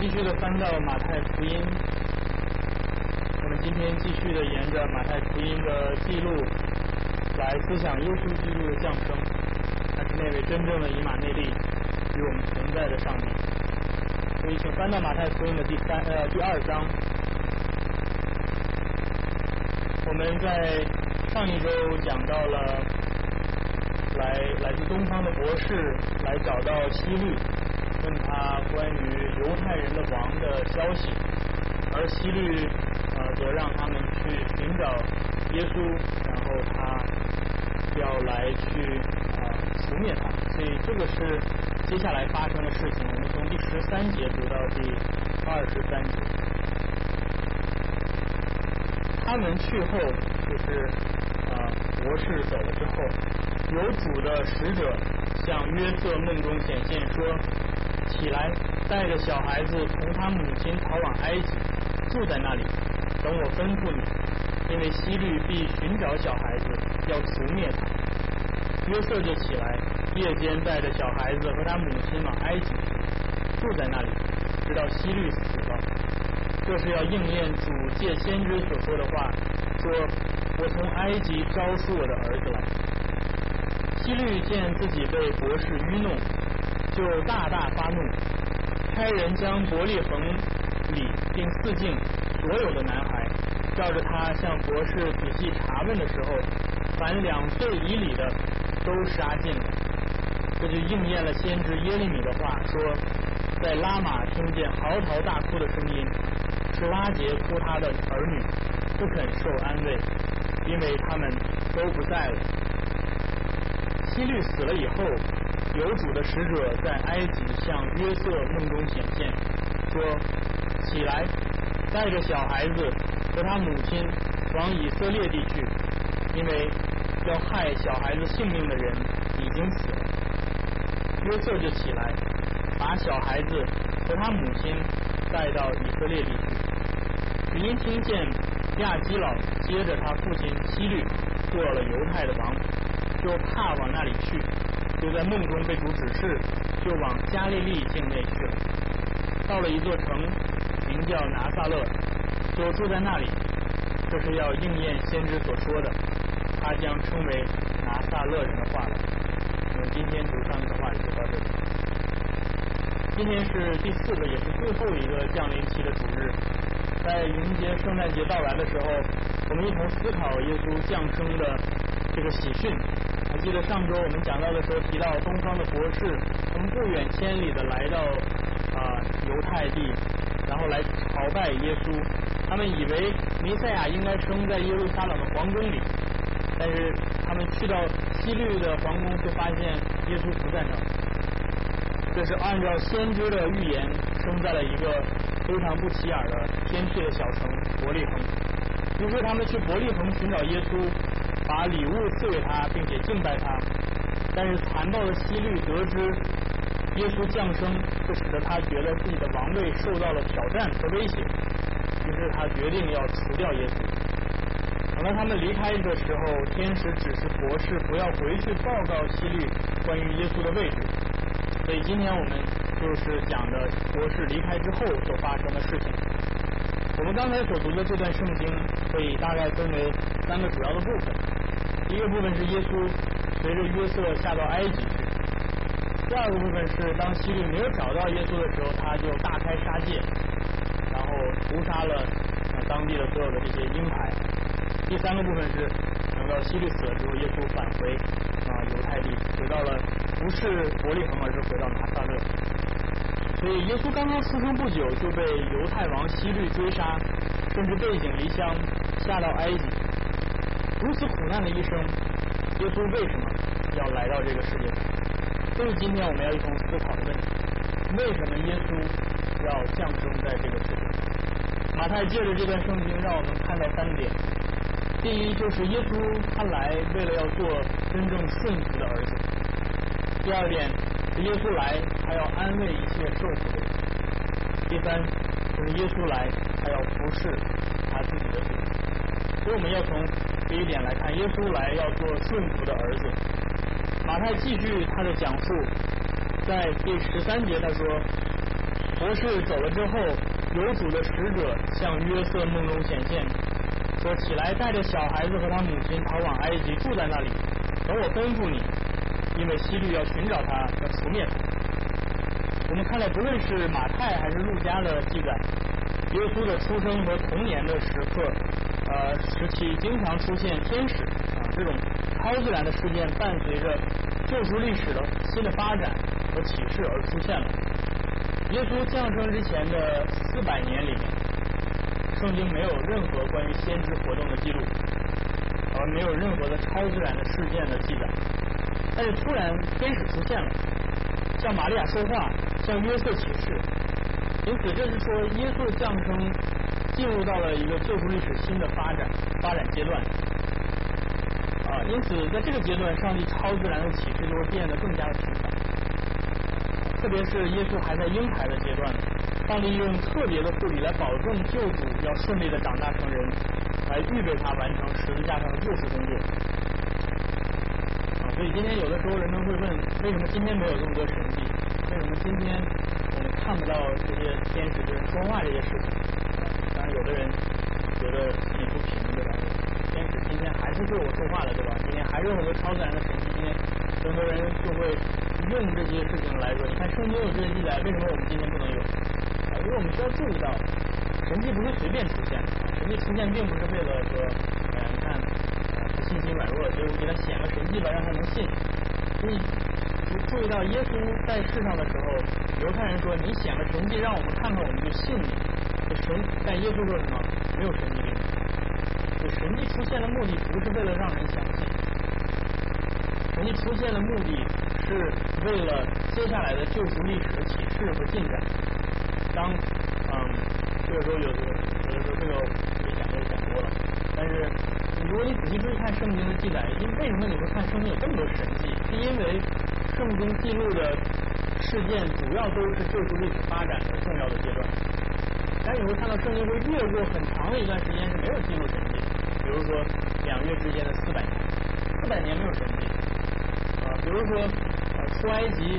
继续的翻到马太福音，我们今天继续的沿着马太福音的记录来思想耶稣基督的降生，他是那位真正的以马内利与我们同在的上帝。所以，请翻到马太福音的第三呃第二章。我们在上一周讲到了来来自东方的博士来找到希律。问他关于犹太人的王的消息，而希律呃则让他们去寻找耶稣，然后他要来去啊除灭他，所以这个是接下来发生的事情。我们从第十三节读到第二十三节，他们去后就是啊博士走了之后，有主的使者向约瑟梦中显现说。起来，带着小孩子同他母亲逃往埃及，住在那里，等我吩咐你。因为希律必寻找小孩子，要除灭他。约瑟就起来，夜间带着小孩子和他母亲往埃及，住在那里，直到希律死了。这是要应验主借先知所说的话，说：“我从埃及招出我的儿子来。”希律见自己被博士愚弄。就大大发怒，差人将伯利恒里并四境所有的男孩，照着他向博士仔细查问的时候，凡两岁以里的都杀尽了。这就应验了先知耶利米的话，说在拉玛听见嚎啕大哭的声音，是拉杰哭他的儿女，不肯受安慰，因为他们都不在了。希律死了以后。有主的使者在埃及向约瑟梦中显现，说：“起来，带着小孩子和他母亲往以色列地去，因为要害小孩子性命的人已经死了。”约瑟就起来，把小孩子和他母亲带到以色列地去。因听见亚基老接着他父亲希律做了犹太的王，就怕往那里去。就在梦中被主指示，就往加利利境内去了。到了一座城，名叫拿撒勒，就住在那里。这是要应验先知所说的，他将称为拿撒勒人的话了。我们今天读上的话就到这里。今天是第四个，也是最后一个降临期的主日。在迎接圣诞节到来的时候，我们一同思考耶稣降生的这个喜讯。记得上周我们讲到的时候提到，东方的博士从不远千里的来到啊犹太地，然后来朝拜耶稣。他们以为弥赛亚应该生在耶路撒冷的皇宫里，但是他们去到西律的皇宫，却发现耶稣不在那儿。这是按照先知的预言，生在了一个非常不起眼的偏僻的小城伯利恒。于是他们去伯利恒寻找耶稣。把礼物赐给他，并且敬拜他，但是残暴的希律得知耶稣降生，就使得他觉得自己的王位受到了挑战和威胁，于是他决定要除掉耶稣。等到他们离开的时候，天使指示博士不要回去报告希律关于耶稣的位置。所以今天我们就是讲的博士离开之后所发生的事情。我们刚才所读的这段圣经可以大概分为三个主要的部分。一个部分是耶稣随着约瑟下到埃及，第二个部分是当希律没有找到耶稣的时候，他就大开杀戒，然后屠杀了当地的所有的这些婴孩。第三个部分是等到希律死了之后，耶稣返回啊犹太地，回到了不是伯利恒，而是回到了拿撒勒。所以耶稣刚刚出生不久就被犹太王希律追杀，甚至背井离乡下到埃及。如此苦难的一生，耶稣为什么要来到这个世界上？这是今天我们要一同思考的问题。为什么耶稣要降生在这个世界？马太借着这段圣经，让我们看到三点：第一，就是耶稣他来为了要做真正顺服的儿子；第二点，耶稣来他要安慰一切受苦的人；第三，就是耶稣来他要服侍他自己的主。所以我们要从。第一点来看，耶稣来要做顺服的儿子。马太继续他的讲述，在第十三节他说：“博士走了之后，有主的使者向约瑟梦中显现，说：“起来，带着小孩子和他母亲逃往埃及，住在那里，等我吩咐你，因为希律要寻找他，要除灭他。”我们看来，不论是马太还是路加的记载，耶稣的出生和童年的时刻，呃时期，经常出现天使啊这种超自然的事件，伴随着救赎历史的新的发展和启示而出现了。耶稣降生之前的四百年里面，圣经没有任何关于先知活动的记录，而没有任何的超自然的事件的记载。但是突然天使出现了，向玛利亚说话，向约瑟启示。因此，这是说耶稣降生进入到了一个救赎历史新的发展发展阶段。啊，因此在这个阶段，上帝超自然的启示就会变得更加的频繁。特别是耶稣还在婴孩的阶段，上帝用特别的护理来保证救主要顺利的长大成人，来预备他完成十字架上的救赎工作。啊，所以今天有的时候人们会问，为什么今天没有这么多神迹？为什么今天我们看不到这些天使对人说话这些事情？的人觉得心里不平，对吧？天使今天还是对我说话了，对吧？今天还是有很多超自然的神迹，今天很多人就会。用这些事情来说，你看圣经有这些记载，为什么我们今天不能有？啊，因为我们需要注意到，神迹不是随便出现的，神迹出现并不是为了说，哎，你看，他信心软弱，所以我给他显个神迹吧，让他能信。所以注意到耶稣在世上的时候，犹太人说你显个神迹，让我们看看，我们就信你。神，但耶稣说什么？没有神迹给你。就神迹出现的目的不是为了让人相信，神迹出现的目的。是为了接下来的救赎历史的启示和进展。当嗯，这个时候有有的时候这个没讲都讲多了。但是如果你仔细注意看圣经的记载，因为什么你会看圣经有这么多神迹？是因为圣经记录的事件主要都是救赎历史发展的重要的阶段。但你会看到圣经会越过很长的一段时间是没有记录神迹，比如说两月之间的四百年，四百年没有神迹啊，比如说。出埃及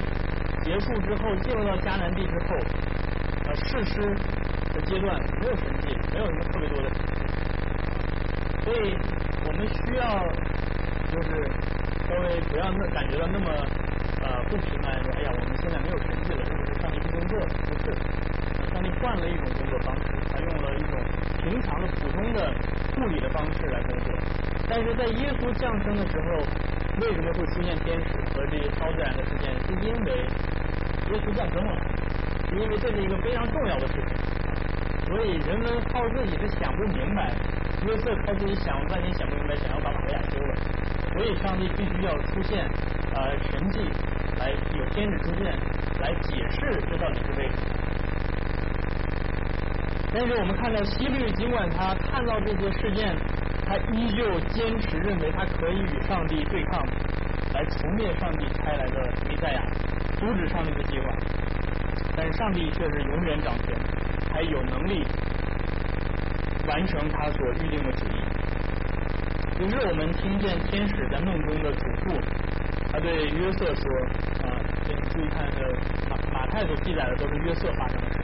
结束之后，进入到迦南地之后，呃，誓师的阶段没有神迹，没有什么特别多的，所以我们需要就是稍微不要那感觉到那么呃不平安，说哎呀，我们现在没有神迹了，是不是上帝不工作了？不是，上帝换了一种工作方式，他用了一种平常的普通的护理的方式来工作，但是在耶稣降生的时候。为什么会出现天使和这些超自然的事件？是因为耶稣降生了，因为这是一个非常重要的事情。所以人们靠自己是想不明白，约瑟靠自己想半天想不明白，想要把玛利亚休了。所以上帝必须要出现呃神迹，来有天使出现来解释这到底是为什么。但是我们看到希律，尽管他看到这些事件。他依旧坚持认为他可以与上帝对抗，来除灭上帝派来的弥赛亚，阻止上帝的计划。但是上帝却是永远掌权，还有能力完成他所预定的旨意。于是我们听见天使在梦中的嘱咐，他对约瑟说：“啊，请注意看，这马马太所记载的都是约瑟发生的事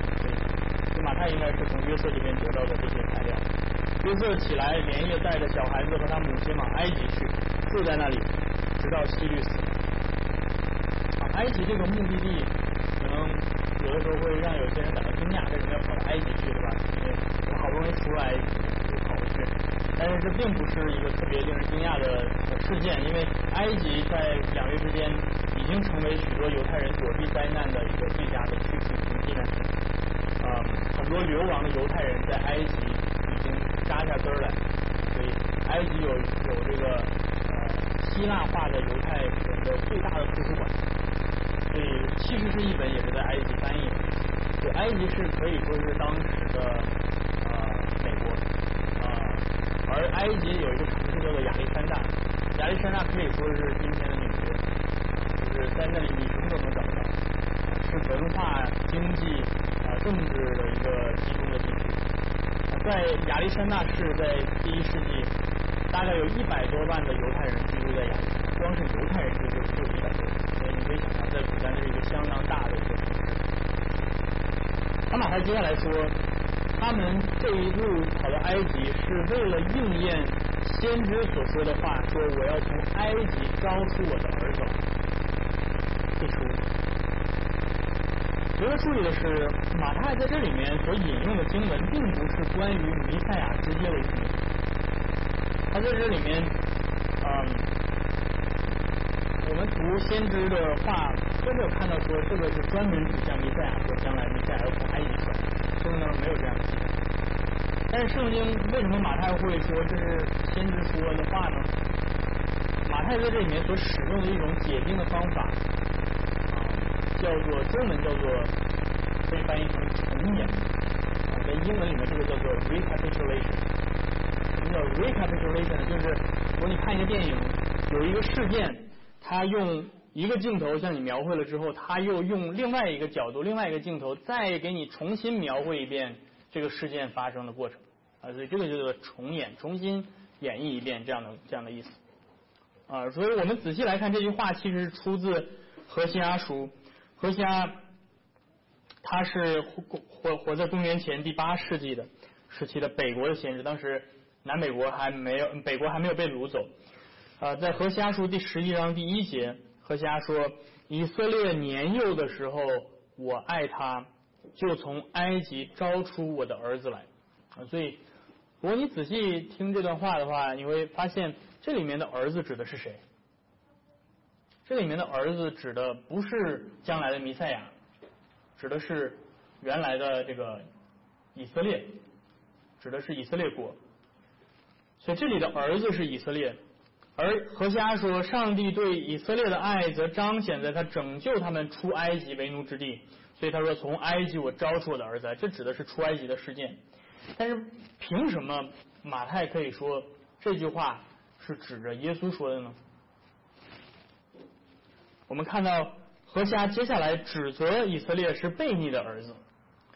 他，应该是从约瑟这边得到的这些材料。”约瑟起来，连夜带着小孩子和他母亲往埃及去，住在那里，直到希律死。埃及这个目的地，可能有的时候会让有些人感到惊讶，为什么要跑到埃及去，对吧？因为好不容易出来就跑回去。但是这并不是一个特别令人惊讶的事件，因为埃及在两月之间已经成为许多犹太人躲避灾难的一个最佳的去处和避难地。啊，很多流亡的犹太人在埃及已经。扎下根来，所以埃及有有这个呃希腊化的犹太人的最大的图书馆，所以七十是一本也是在埃及翻译的。就埃及是可以说是当时的呃美国啊，而埃及有一个城市叫做亚历山大，亚历山大可以说是今天的纽约，就是在那里你什么都能找到，是文化、经济、政治的一个集中的地区。在亚历山大市，在第一世纪，大概有一百多万的犹太人居住在亚历山大，光是犹太人就就就一百多万，所以你可以想象，在古代是一个相当大的一个城市。那马太接下来说，他们这一路跑到埃及是为了应验先知所说的话，说我要从埃及招出我的儿子。这出，值得注意的是，马太在这里面所引用的经文，并不是关于弥赛亚直接的经文，他在这里面，嗯。我们读先知的话都没有看到说这个是专门指向弥赛亚，或将来弥赛亚要从埃及出来，圣经当中没有这样的记载。但是圣经为什么马太会说这是先知说的话呢？马太在这里面所使用的一种解经的方法，叫做中文叫做可以翻译成重演啊，在英文里面这个叫做 recapitulation。什么叫 recapitulation？就是如果你看一个电影，有一个事件。他用一个镜头向你描绘了之后，他又用另外一个角度、另外一个镜头再给你重新描绘一遍这个事件发生的过程啊，所以这个叫做重演、重新演绎一遍这样的这样的意思啊。所以我们仔细来看这句话，其实是出自何西阿书。何西阿他是活活活在公元前第八世纪的时期的北国的先知，当时南北国还没有北国还没有被掳走。啊，在何西阿书第十一章第一节，何西阿说：“以色列年幼的时候，我爱他，就从埃及招出我的儿子来。”啊，所以如果你仔细听这段话的话，你会发现这里面的儿子指的是谁？这里面的儿子指的不是将来的弥赛亚，指的是原来的这个以色列，指的是以色列国。所以这里的儿子是以色列。而何西阿说，上帝对以色列的爱，则彰显在他拯救他们出埃及为奴之地。所以他说，从埃及我招出我的儿子，这指的是出埃及的事件。但是凭什么马太可以说这句话是指着耶稣说的呢？我们看到何西阿接下来指责以色列是悖逆的儿子，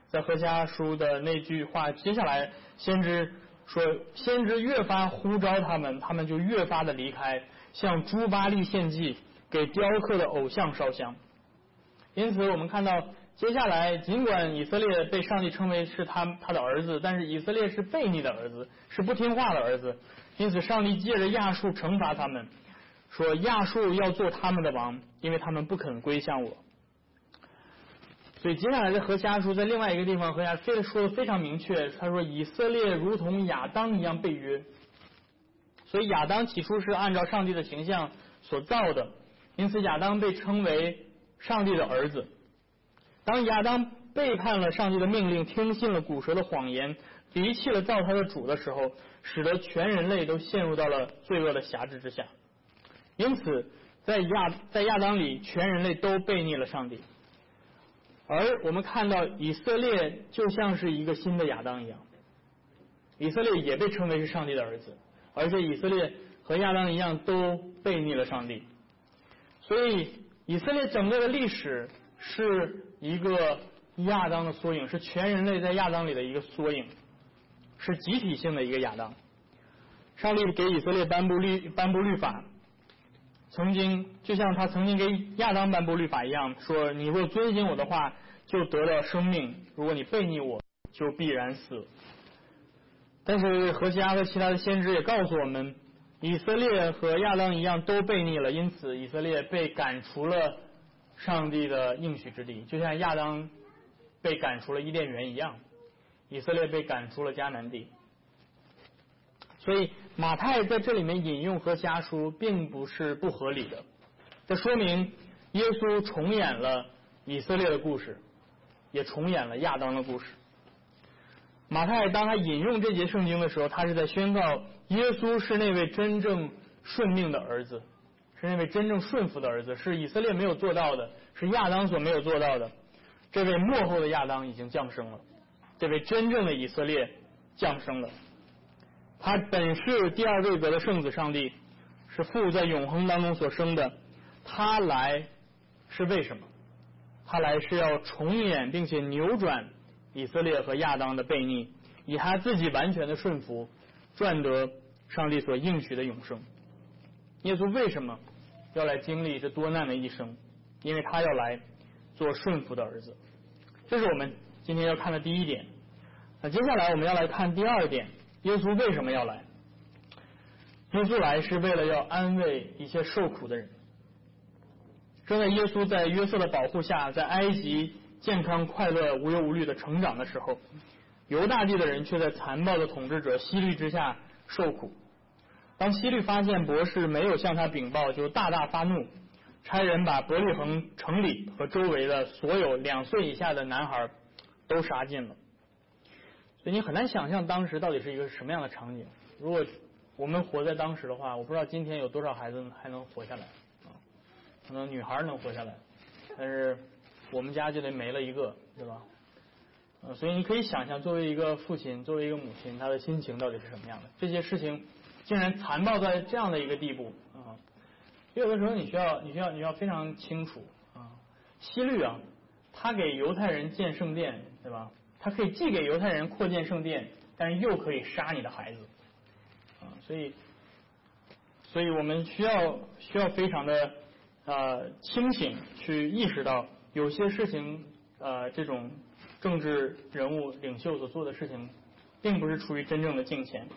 在何西阿书的那句话接下来，先知。说先知越发呼召他们，他们就越发的离开，向朱巴利献祭，给雕刻的偶像烧香。因此，我们看到接下来，尽管以色列被上帝称为是他他的儿子，但是以色列是悖逆的儿子，是不听话的儿子。因此，上帝借着亚述惩罚他们，说亚述要做他们的王，因为他们不肯归向我。所以接下来的何家书在另外一个地方，何家非说的非常明确，他说以色列如同亚当一样被约。所以亚当起初是按照上帝的形象所造的，因此亚当被称为上帝的儿子。当亚当背叛了上帝的命令，听信了古蛇的谎言，离弃了造他的主的时候，使得全人类都陷入到了罪恶的辖制之下。因此，在亚在亚当里，全人类都背逆了上帝。而我们看到以色列就像是一个新的亚当一样，以色列也被称为是上帝的儿子，而且以色列和亚当一样都背逆了上帝，所以以色列整个的历史是一个亚当的缩影，是全人类在亚当里的一个缩影，是集体性的一个亚当。上帝给以色列颁布律颁布律法，曾经就像他曾经给亚当颁布律法一样，说你若遵行我的话。就得到生命。如果你背逆我，就必然死。但是何西阿和其他的先知也告诉我们，以色列和亚当一样都背逆了，因此以色列被赶出了上帝的应许之地，就像亚当被赶出了伊甸园一样。以色列被赶出了迦南地。所以马太在这里面引用何西阿书，并不是不合理的。这说明耶稣重演了以色列的故事。也重演了亚当的故事。马太当他引用这节圣经的时候，他是在宣告耶稣是那位真正顺命的儿子，是那位真正顺服的儿子，是以色列没有做到的，是亚当所没有做到的。这位幕后的亚当已经降生了，这位真正的以色列降生了。他本是第二位格的圣子上帝，是父在永恒当中所生的。他来是为什么？他来是要重演并且扭转以色列和亚当的悖逆，以他自己完全的顺服，赚得上帝所应许的永生。耶稣为什么要来经历这多难的一生？因为他要来做顺服的儿子。这是我们今天要看的第一点。那接下来我们要来看第二点，耶稣为什么要来？耶稣来是为了要安慰一些受苦的人。正在耶稣在约瑟的保护下，在埃及健康快乐、无忧无虑的成长的时候，犹大地的人却在残暴的统治者希律之下受苦。当希律发现博士没有向他禀报，就大大发怒，差人把伯利恒城里和周围的所有两岁以下的男孩都杀尽了。所以你很难想象当时到底是一个什么样的场景。如果我们活在当时的话，我不知道今天有多少孩子还能活下来啊？可能女孩能活下来，但是我们家就得没了一个，对吧？呃，所以你可以想象，作为一个父亲，作为一个母亲，他的心情到底是什么样的？这些事情竟然残暴在这样的一个地步啊！有的时候你需要，你需要，你要非常清楚啊。希律啊，他给犹太人建圣殿，对吧？他可以既给犹太人扩建圣殿，但是又可以杀你的孩子啊！所以，所以我们需要需要非常的呃清醒，去意识到有些事情呃这种政治人物领袖所做的事情，并不是出于真正的敬虔。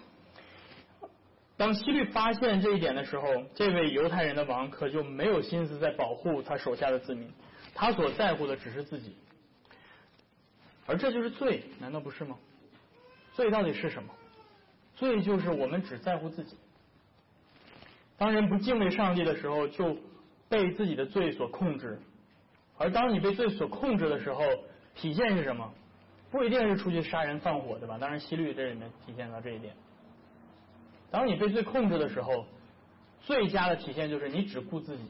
当希律发现这一点的时候，这位犹太人的王可就没有心思在保护他手下的子民，他所在乎的只是自己。而这就是罪，难道不是吗？罪到底是什么？罪就是我们只在乎自己。当人不敬畏上帝的时候，就被自己的罪所控制。而当你被罪所控制的时候，体现是什么？不一定是出去杀人放火，对吧？当然，西律这里面体现到这一点。当你被罪控制的时候，最佳的体现就是你只顾自己，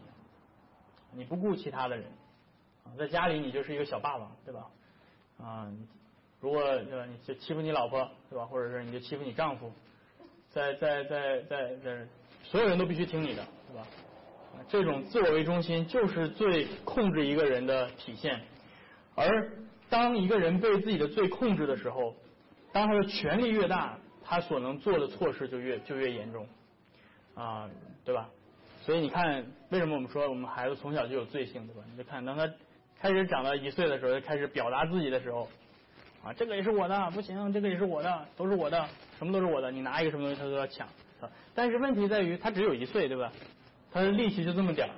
你不顾其他的人。在家里，你就是一个小霸王，对吧？啊，如果对吧，你就欺负你老婆，对吧？或者是你就欺负你丈夫，在在在在在，所有人都必须听你的，对吧？这种自我为中心就是最控制一个人的体现。而当一个人被自己的罪控制的时候，当他的权力越大，他所能做的错事就越就越严重，啊，对吧？所以你看，为什么我们说我们孩子从小就有罪性，对吧？你就看当他。开始长到一岁的时候，就开始表达自己的时候，啊，这个也是我的，不行，这个也是我的，都是我的，什么都是我的，你拿一个什么东西他都要抢，但是问题在于他只有一岁，对吧？他的力气就这么点儿，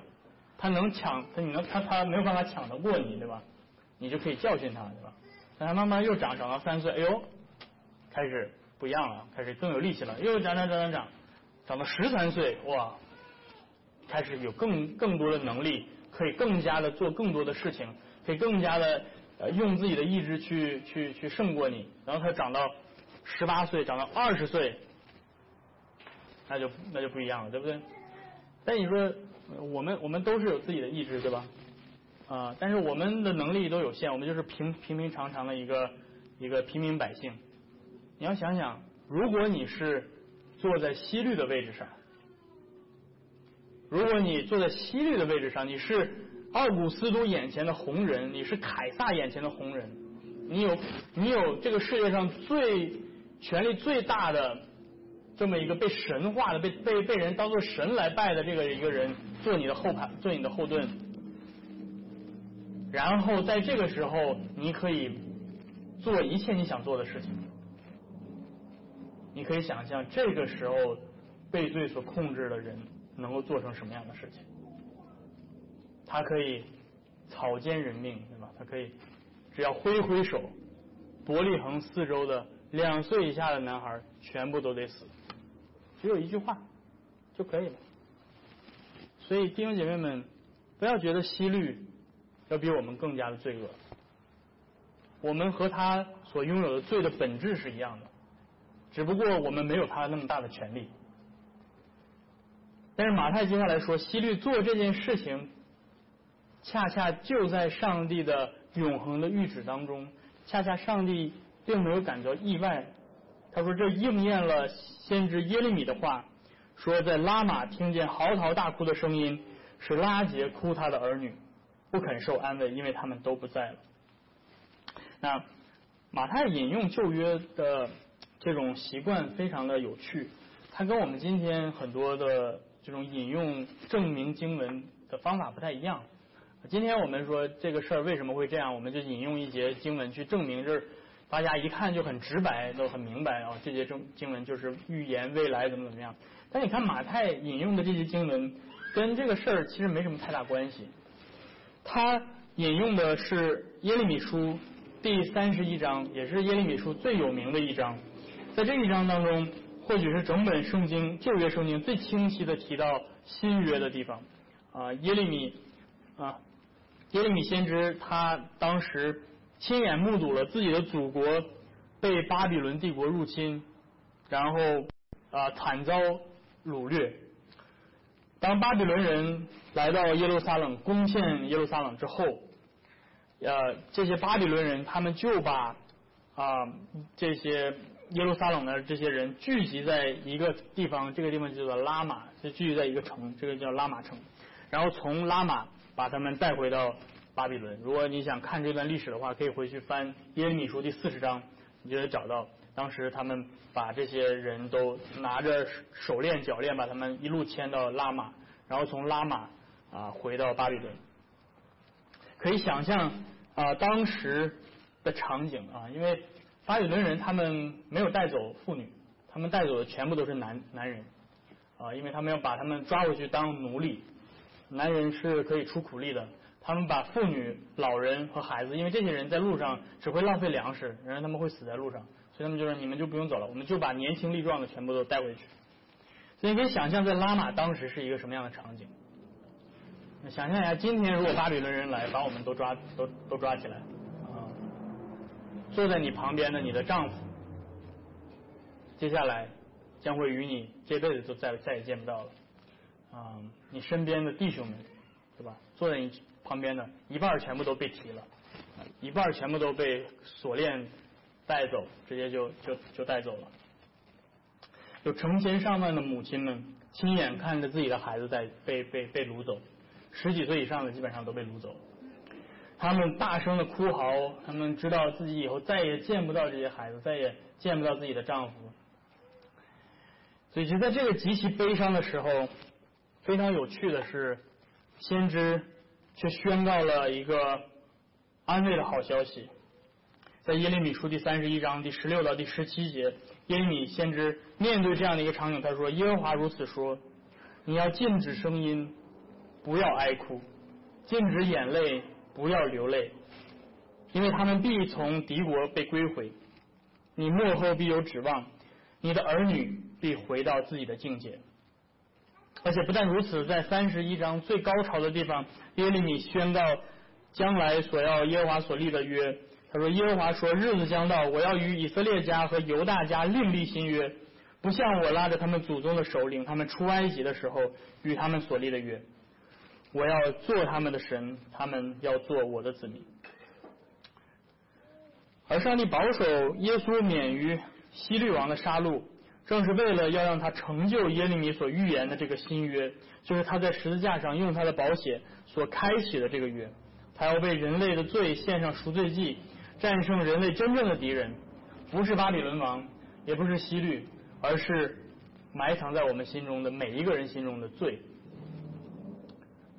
他能抢，他你能他他没有办法抢得过你，对吧？你就可以教训他，对吧？但他慢慢又长长到三岁，哎呦，开始不一样了，开始更有力气了，又长长长长长，长到十三岁，哇，开始有更更多的能力。可以更加的做更多的事情，可以更加的呃用自己的意志去去去胜过你。然后他长到十八岁，长到二十岁，那就那就不一样了，对不对？但你说我们我们都是有自己的意志，对吧？啊，但是我们的能力都有限，我们就是平平平常常的一个一个平民百姓。你要想想，如果你是坐在西律的位置上。如果你坐在西律的位置上，你是奥古斯都眼前的红人，你是凯撒眼前的红人，你有你有这个世界上最权力最大的这么一个被神化的、被被被人当做神来拜的这个一个人做你的后排，做你的后盾，然后在这个时候，你可以做一切你想做的事情。你可以想象这个时候被罪所控制的人。能够做成什么样的事情？他可以草菅人命，对吧？他可以只要挥挥手，伯利恒四周的两岁以下的男孩全部都得死，只有一句话就可以了。所以弟兄姐妹们，不要觉得西律要比我们更加的罪恶，我们和他所拥有的罪的本质是一样的，只不过我们没有他那么大的权利。但是马太接下来说，希律做这件事情，恰恰就在上帝的永恒的预旨当中，恰恰上帝并没有感到意外。他说这应验了先知耶利米的话，说在拉玛听见嚎啕大哭的声音，是拉杰哭他的儿女，不肯受安慰，因为他们都不在了。那马太引用旧约的这种习惯非常的有趣，它跟我们今天很多的。这种引用证明经文的方法不太一样。今天我们说这个事儿为什么会这样，我们就引用一节经文去证明，这大家一看就很直白，都很明白啊。这节经经文就是预言未来怎么怎么样。但你看马太引用的这些经文，跟这个事儿其实没什么太大关系。他引用的是耶利米书第三十一章，也是耶利米书最有名的一章。在这一章当中，或许是整本圣经旧约圣经最清晰的提到新约的地方啊。耶利米啊。耶利米先知他当时亲眼目睹了自己的祖国被巴比伦帝国入侵，然后啊惨遭掳掠。当巴比伦人来到耶路撒冷攻陷耶路撒冷之后，呃这些巴比伦人他们就把啊这些耶路撒冷的这些人聚集在一个地方，这个地方叫做拉玛，就聚集在一个城，这个叫拉玛城，然后从拉玛。把他们带回到巴比伦。如果你想看这段历史的话，可以回去翻耶利米书第四十章，你就会找到当时他们把这些人都拿着手链脚链，把他们一路牵到拉玛，然后从拉玛啊回到巴比伦。可以想象啊当时的场景啊，因为巴比伦人他们没有带走妇女，他们带走的全部都是男男人啊，因为他们要把他们抓回去当奴隶。男人是可以出苦力的，他们把妇女、老人和孩子，因为这些人在路上只会浪费粮食，然后他们会死在路上，所以他们就说你们就不用走了，我们就把年轻力壮的全部都带回去。所以你可以想象在拉玛当时是一个什么样的场景？想象一下，今天如果巴比伦人来把我们都抓都都抓起来，坐在你旁边的你的丈夫，接下来将会与你这辈子都再再也见不到了。啊，你身边的弟兄们，对吧？坐在你旁边的一半全部都被提了，一半全部都被锁链带走，直接就就就带走了。有成千上万的母亲们亲眼看着自己的孩子在被被被掳走，十几岁以上的基本上都被掳走了。他们大声的哭嚎，他们知道自己以后再也见不到这些孩子，再也见不到自己的丈夫。所以就在这个极其悲伤的时候。非常有趣的是，先知却宣告了一个安慰的好消息。在耶利米书第三十一章第十六到第十七节，耶利米先知面对这样的一个场景，他说：“耶和华如此说，你要禁止声音，不要哀哭；禁止眼泪，不要流泪，因为他们必从敌国被归回，你幕后必有指望，你的儿女必回到自己的境界。”而且不但如此，在三十一章最高潮的地方，耶利米宣告将来所要耶和华所立的约。他说：“耶和华说，日子将到，我要与以色列家和犹大家另立新约，不像我拉着他们祖宗的首领，他们出埃及的时候与他们所立的约。我要做他们的神，他们要做我的子民。而上帝保守耶稣免于希律王的杀戮。”正是为了要让他成就耶利米所预言的这个新约，就是他在十字架上用他的宝血所开启的这个约，他要为人类的罪献上赎罪祭，战胜人类真正的敌人，不是巴比伦王，也不是希律，而是埋藏在我们心中的每一个人心中的罪。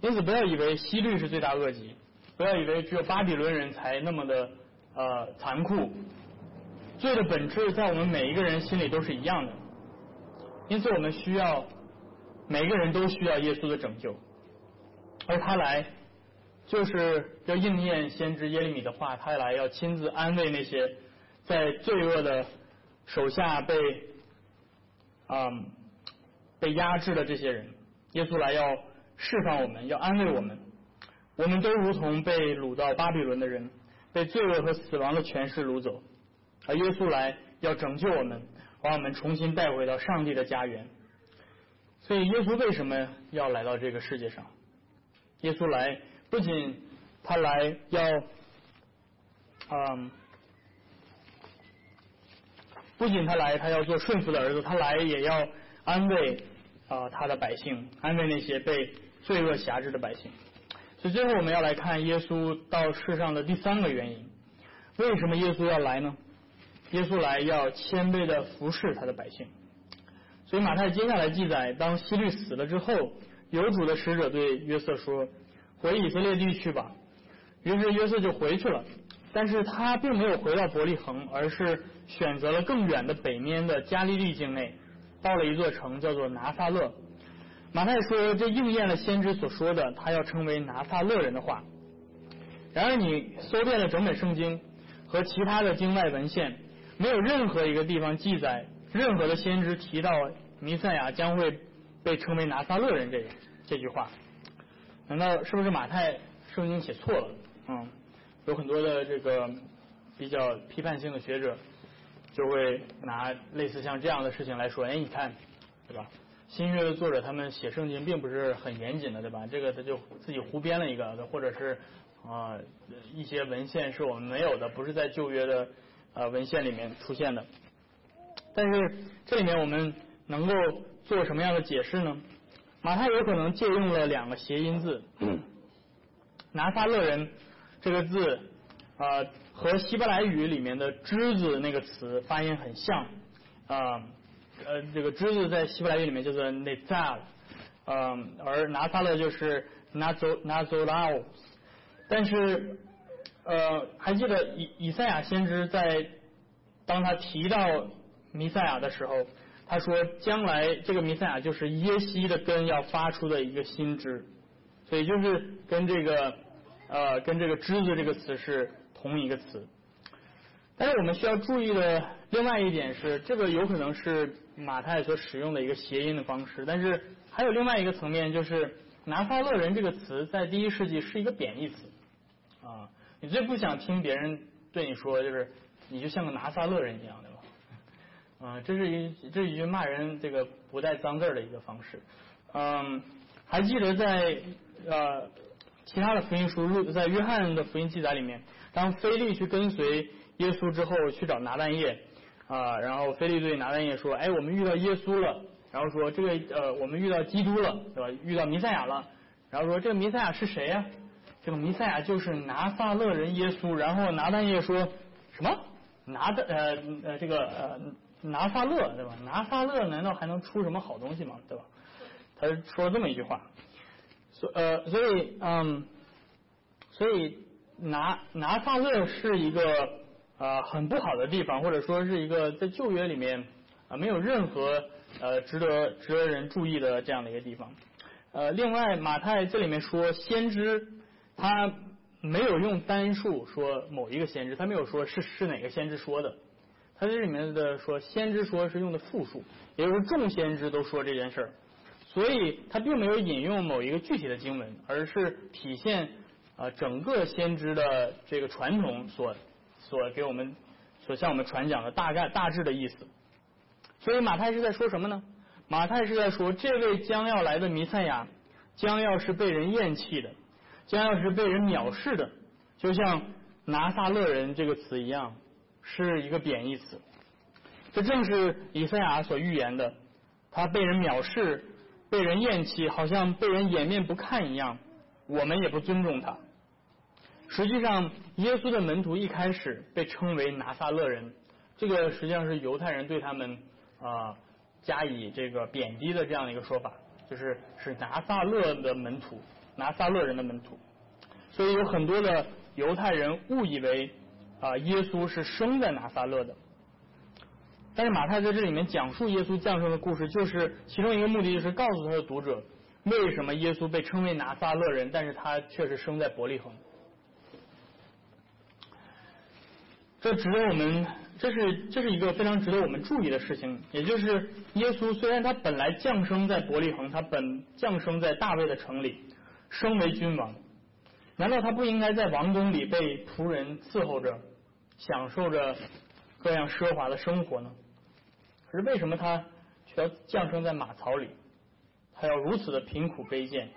因此，不要以为希律是罪大恶极，不要以为只有巴比伦人才那么的呃残酷。罪的本质在我们每一个人心里都是一样的，因此我们需要每个人都需要耶稣的拯救，而他来就是要应验先知耶利米的话，他来要亲自安慰那些在罪恶的手下被啊被压制的这些人，耶稣来要释放我们，要安慰我们，我们都如同被掳到巴比伦的人，被罪恶和死亡的权势掳走。而耶稣来要拯救我们，把我们重新带回到上帝的家园。所以，耶稣为什么要来到这个世界上？耶稣来不仅他来要，嗯，不仅他来，他要做顺服的儿子，他来也要安慰啊他的百姓，安慰那些被罪恶辖制的百姓。所以，最后我们要来看耶稣到世上的第三个原因：为什么耶稣要来呢？耶稣来要谦卑的服侍他的百姓，所以马太接下来记载，当希律死了之后，有主的使者对约瑟说：“回以色列地去吧。于是约瑟就回去了，但是他并没有回到伯利恒，而是选择了更远的北面的加利利境内，到了一座城叫做拿撒勒。马太说这应验了先知所说的，他要成为拿撒勒人的话。然而你搜遍了整本圣经和其他的经外文献，没有任何一个地方记载任何的先知提到弥赛亚将会被称为拿撒勒人这这句话。难道是不是马太圣经写错了？嗯，有很多的这个比较批判性的学者就会拿类似像这样的事情来说，哎，你看，对吧？新约的作者他们写圣经并不是很严谨的，对吧？这个他就自己胡编了一个，或者是啊一些文献是我们没有的，不是在旧约的呃文献里面出现的。但是这里面我们能够做什么样的解释呢？马太有可能借用了两个谐音字，拿撒勒人。这个字啊，和希伯来语里面的“枝子”那个词发音很像啊，呃这个“枝子”在希伯来语里面叫做 “nezal”，嗯，而拿撒勒就是 “nazo nazolao”。但是呃，还记得以以赛亚先知在当他提到弥赛亚的时候，他说将来这个弥赛亚就是耶西的根要发出的一个新枝，所以就是跟这个。呃，跟这个“枝子”这个词是同一个词，但是我们需要注意的另外一点是，这个有可能是马太所使用的一个谐音的方式，但是还有另外一个层面，就是“拿撒勒人”这个词在第一世纪是一个贬义词啊，你最不想听别人对你说，就是你就像个拿撒勒人一样，对吧？啊，这是一这是一句骂人这个不带脏字的一个方式。嗯，还记得在呃。其他的福音书，在约翰的福音记载里面，当菲利去跟随耶稣之后，去找拿但业啊，然后菲利对拿但业说：“哎，我们遇到耶稣了。”然后说：“这个呃，我们遇到基督了，对吧？遇到弥赛亚了。”然后说：“这个弥赛亚是谁呀？”这个弥赛亚就是拿撒勒人耶稣。然后拿但业说什么？拿的呃呃这个呃拿撒勒对吧？拿撒勒难道还能出什么好东西吗？对吧？他说了这么一句话。所呃，所以嗯，所以拿拿撒勒是一个啊很不好的地方，或者说是一个在旧约里面啊没有任何呃值得值得人注意的这样的一个地方。呃，另外马太这里面说先知，他没有用单数说某一个先知，他没有说是是哪个先知说的，他这里面的说先知说是用的复数，也就是众先知都说这件事儿。所以，他并没有引用某一个具体的经文，而是体现啊整个先知的这个传统所所给我们所向我们传讲的大概大致的意思。所以，马太是在说什么呢？马太是在说，这位将要来的弥赛亚将要是被人厌弃的，将要是被人藐视的，就像拿撒勒人这个词一样，是一个贬义词。这正是以赛亚所预言的，他被人藐视。被人厌弃，好像被人掩面不看一样，我们也不尊重他。实际上，耶稣的门徒一开始被称为拿撒勒人，这个实际上是犹太人对他们啊加以这个贬低的这样的一个说法，就是是拿撒勒的门徒，拿撒勒人的门徒。所以有很多的犹太人误以为啊耶稣是生在拿撒勒的。但是马太在这里面讲述耶稣降生的故事，就是其中一个目的，就是告诉他的读者，为什么耶稣被称为拿撒勒人，但是他却是生在伯利恒。这值得我们，这是这是一个非常值得我们注意的事情。也就是耶稣虽然他本来降生在伯利恒，他本降生在大卫的城里，生为君王，难道他不应该在王宫里被仆人伺候着，享受着各样奢华的生活呢？可是为什么他却要降生在马槽里？他要如此的贫苦卑贱。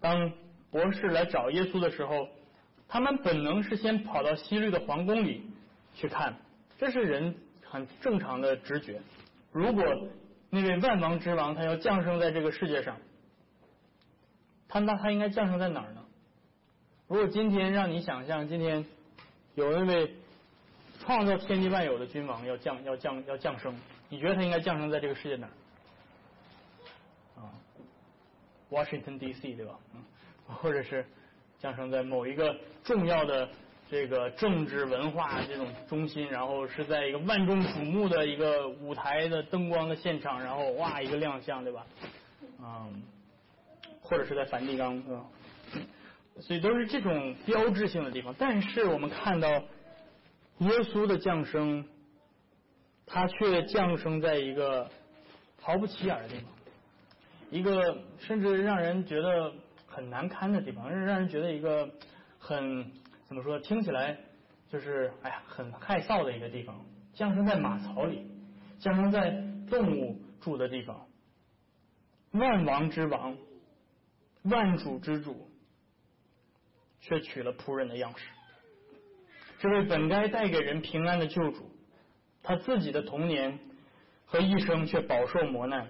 当博士来找耶稣的时候，他们本能是先跑到希律的皇宫里去看，这是人很正常的直觉。如果那位万王之王他要降生在这个世界上，他那他应该降生在哪儿呢？如果今天让你想象，今天有那位。创造天地万有的君王要降要降要降生，你觉得他应该降生在这个世界哪儿？啊，Washington D.C. 对吧？嗯，或者是降生在某一个重要的这个政治文化这种中心，然后是在一个万众瞩目的一个舞台的灯光的现场，然后哇一个亮相，对吧？嗯，或者是在梵蒂冈，对吧？所以都是这种标志性的地方。但是我们看到耶稣的降生，他却降生在一个毫不起眼的地方，一个甚至让人觉得很难堪的地方，让人觉得一个很怎么说，听起来就是哎呀很害臊的一个地方。降生在马槽里，降生在动物住的地方，万王之王，万主之主。却取了仆人的样式。这位本该带给人平安的救主，他自己的童年和一生却饱受磨难，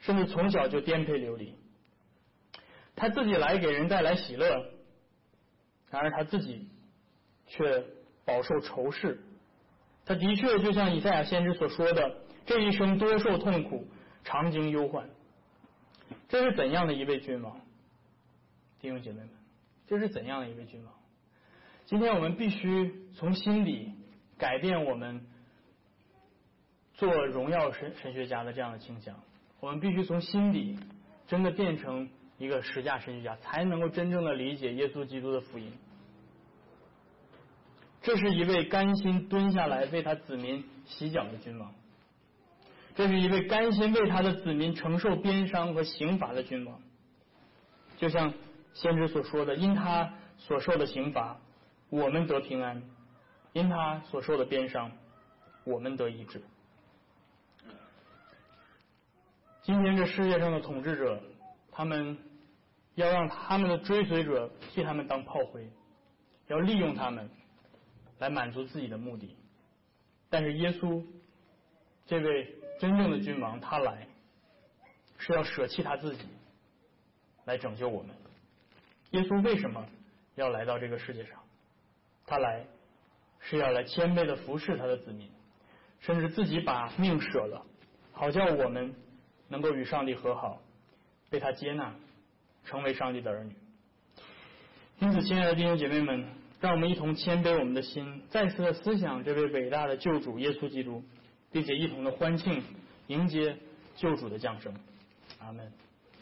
甚至从小就颠沛流离。他自己来给人带来喜乐，然而他自己却饱受仇视。他的确就像以赛亚先知所说的，这一生多受痛苦，常经忧患。这是怎样的一位君王，弟兄姐妹们？这是怎样的一位君王？今天我们必须从心底改变我们做荣耀神神学家的这样的倾向。我们必须从心底真的变成一个实价神学家，才能够真正的理解耶稣基督的福音。这是一位甘心蹲下来为他子民洗脚的君王，这是一位甘心为他的子民承受鞭伤和刑罚的君王，就像。先知所说的，因他所受的刑罚，我们得平安；因他所受的鞭伤，我们得医治。今天这世界上的统治者，他们要让他们的追随者替他们当炮灰，要利用他们来满足自己的目的。但是耶稣这位真正的君王，他来是要舍弃他自己，来拯救我们。耶稣为什么要来到这个世界上？他来是要来谦卑的服侍他的子民，甚至自己把命舍了，好叫我们能够与上帝和好，被他接纳，成为上帝的儿女。因此，亲爱的弟兄姐妹们，让我们一同谦卑我们的心，再次的思想这位伟大的救主耶稣基督，并且一同的欢庆迎接救主的降生。阿门。